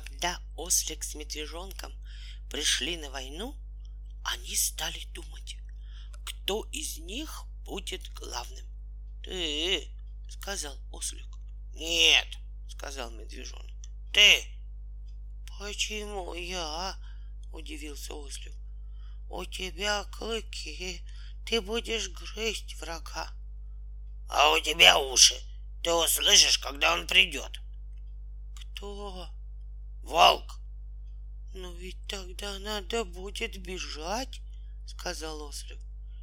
когда ослик с медвежонком пришли на войну, они стали думать, кто из них будет главным. Ты, сказал ослик. Нет, сказал медвежонок. Ты. Почему я? Удивился ослик. У тебя клыки, ты будешь грызть врага. А у тебя уши. Ты услышишь, когда он придет. Кто? Волк. Ну ведь тогда надо будет бежать, сказал ослик.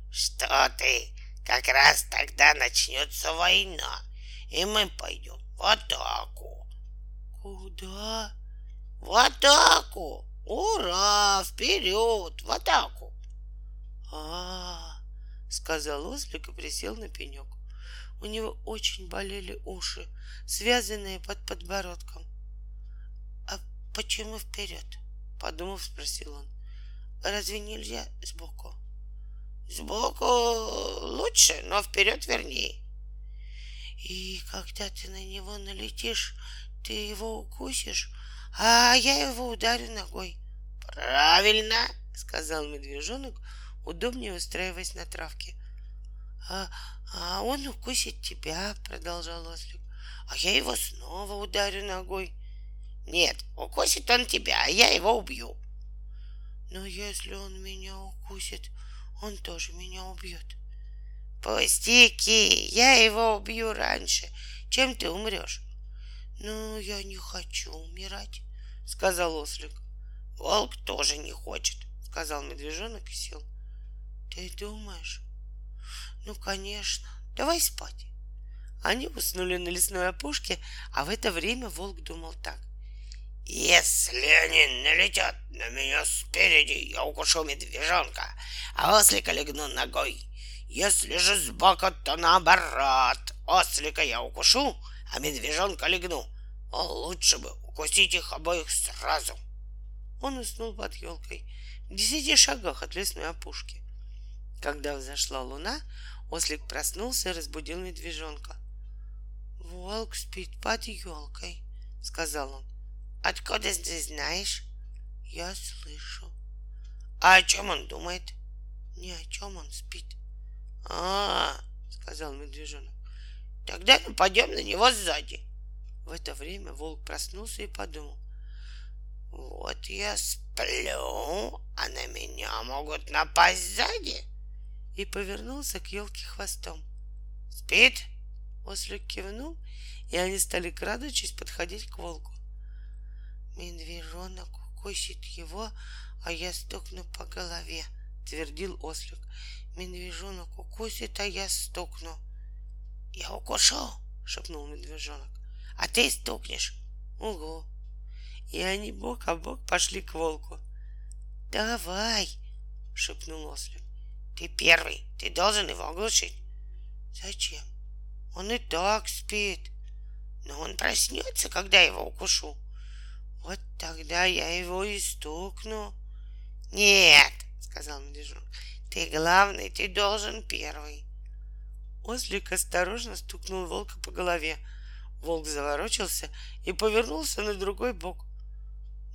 Что ты? Как раз тогда начнется война, и мы пойдем в атаку. Куда? В атаку! Ура! Вперед! В атаку! А, сказал ослик и присел на пенек. У него очень болели уши, связанные под подбородком. Почему вперед? Подумав, спросил он. Разве нельзя сбоку? Сбоку лучше, но вперед вернее. И когда ты на него налетишь, ты его укусишь, а я его ударю ногой. Правильно, сказал медвежонок, удобнее устраиваясь на травке. А, а он укусит тебя, продолжал ослик. А я его снова ударю ногой. Нет, укусит он тебя, а я его убью. Но если он меня укусит, он тоже меня убьет. Пустяки, я его убью раньше, чем ты умрешь. Ну, я не хочу умирать, сказал ослик. Волк тоже не хочет, сказал медвежонок и сел. Ты думаешь? Ну, конечно. Давай спать. Они уснули на лесной опушке, а в это время волк думал так. Если они налетят на меня спереди, я укушу медвежонка, а ослика легну ногой. Если же сбоку, то наоборот. Ослика я укушу, а медвежонка легну. А лучше бы укусить их обоих сразу. Он уснул под елкой в десяти шагах от лесной опушки. Когда взошла луна, ослик проснулся и разбудил медвежонка. «Волк спит под елкой», — сказал он. Откуда ты знаешь? Я слышу. А о чем он думает? Ни о чем он спит. А, сказал медвежонок. Тогда нападем на него сзади. В это время волк проснулся и подумал. Вот я сплю, а на меня могут напасть сзади. И повернулся к елке хвостом. Спит? Ослик кивнул, и они стали, крадучись, подходить к волку. Медвежонок укусит его, а я стукну по голове, твердил ослик. Медвежонок укусит, а я стукну. Я укушу, шепнул медвежонок. А ты стукнешь. Угу. И они бок о бок пошли к волку. Давай, шепнул ослик. Ты первый, ты должен его оглушить. Зачем? Он и так спит. Но он проснется, когда его укушу. Вот тогда я его и стукну. Нет, сказал медвежонок, ты главный, ты должен первый. Ослик осторожно стукнул волка по голове. Волк заворочился и повернулся на другой бок.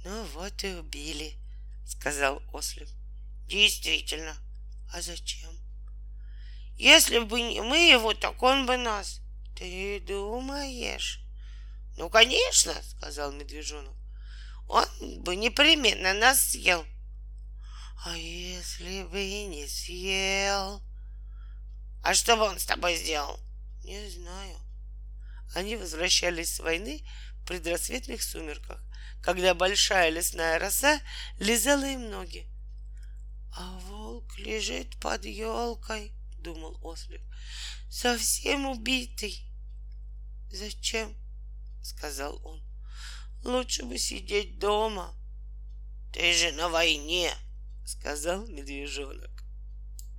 Ну вот и убили, сказал ослик. Действительно. А зачем? Если бы не мы его, так он бы нас. Ты думаешь? Ну, конечно, сказал медвежонок он бы непременно нас съел. А если бы и не съел? А что бы он с тобой сделал? Не знаю. Они возвращались с войны в предрассветных сумерках, когда большая лесная роса лизала им ноги. А волк лежит под елкой, думал ослик, совсем убитый. Зачем? сказал он. Лучше бы сидеть дома. Ты же на войне, сказал медвежонок.